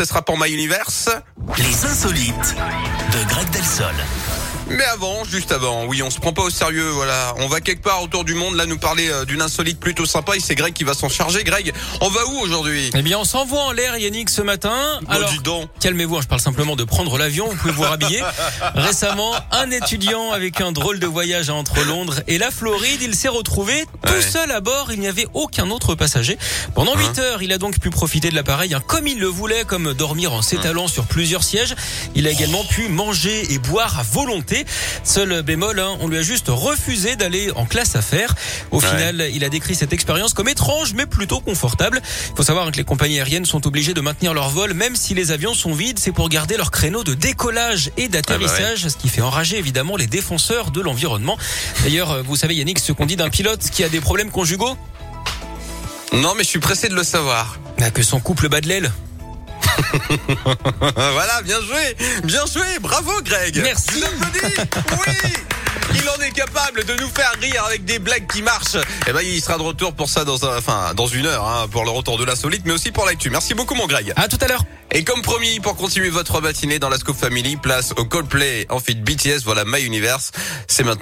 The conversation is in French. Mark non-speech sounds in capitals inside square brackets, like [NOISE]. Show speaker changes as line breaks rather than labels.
Ce sera pour My Universe.
Les insolites de Greg Delsol.
Mais avant, juste avant, oui, on se prend pas au sérieux, voilà. On va quelque part autour du monde, là, nous parler euh, d'une insolite plutôt sympa, et c'est Greg qui va s'en charger. Greg, on va où aujourd'hui?
Eh bien, on s'envoie en l'air, Yannick, ce matin.
Bon, dis donc.
calmez-vous, hein, je parle simplement de prendre l'avion, vous pouvez vous rhabiller. [LAUGHS] Récemment, un étudiant avec un drôle de voyage entre Londres et la Floride, il s'est retrouvé tout
Ouais.
seul à bord, il n'y avait aucun autre passager. Pendant
Hein
8 heures, il a donc pu profiter de l'appareil hein, comme il le voulait, comme dormir en s'étalant sur plusieurs sièges. Il a également pu manger et boire à volonté. Seul bémol, hein, on lui a juste refusé d'aller en classe affaires. Au
Ouais.
final, il a décrit cette expérience comme étrange mais plutôt confortable. Il faut savoir que les compagnies aériennes sont obligées de maintenir leur vol même si les avions sont vides, c'est pour garder leur créneau de décollage et d'atterrissage, ce qui fait enrager évidemment les défenseurs de l'environnement. D'ailleurs, euh, vous savez Yannick, ce qu'on dit d'un pilote qui a des problèmes conjugaux?
Non, mais je suis pressé de le savoir.
Ah, Que son couple bat de l'aile. [LAUGHS]
voilà, bien joué, bien joué, bravo Greg.
Merci.
Oui. Il en est capable de nous faire rire avec des blagues qui marchent. Eh ben, il sera de retour pour ça dans un, enfin, dans une heure, hein, pour le retour de l'insolite, mais aussi pour l'actu. Merci beaucoup, mon Greg.
À tout à l'heure.
Et comme promis, pour continuer votre matinée dans la Scoop Family, place au Coldplay en feat BTS, voilà My Universe. C'est maintenant.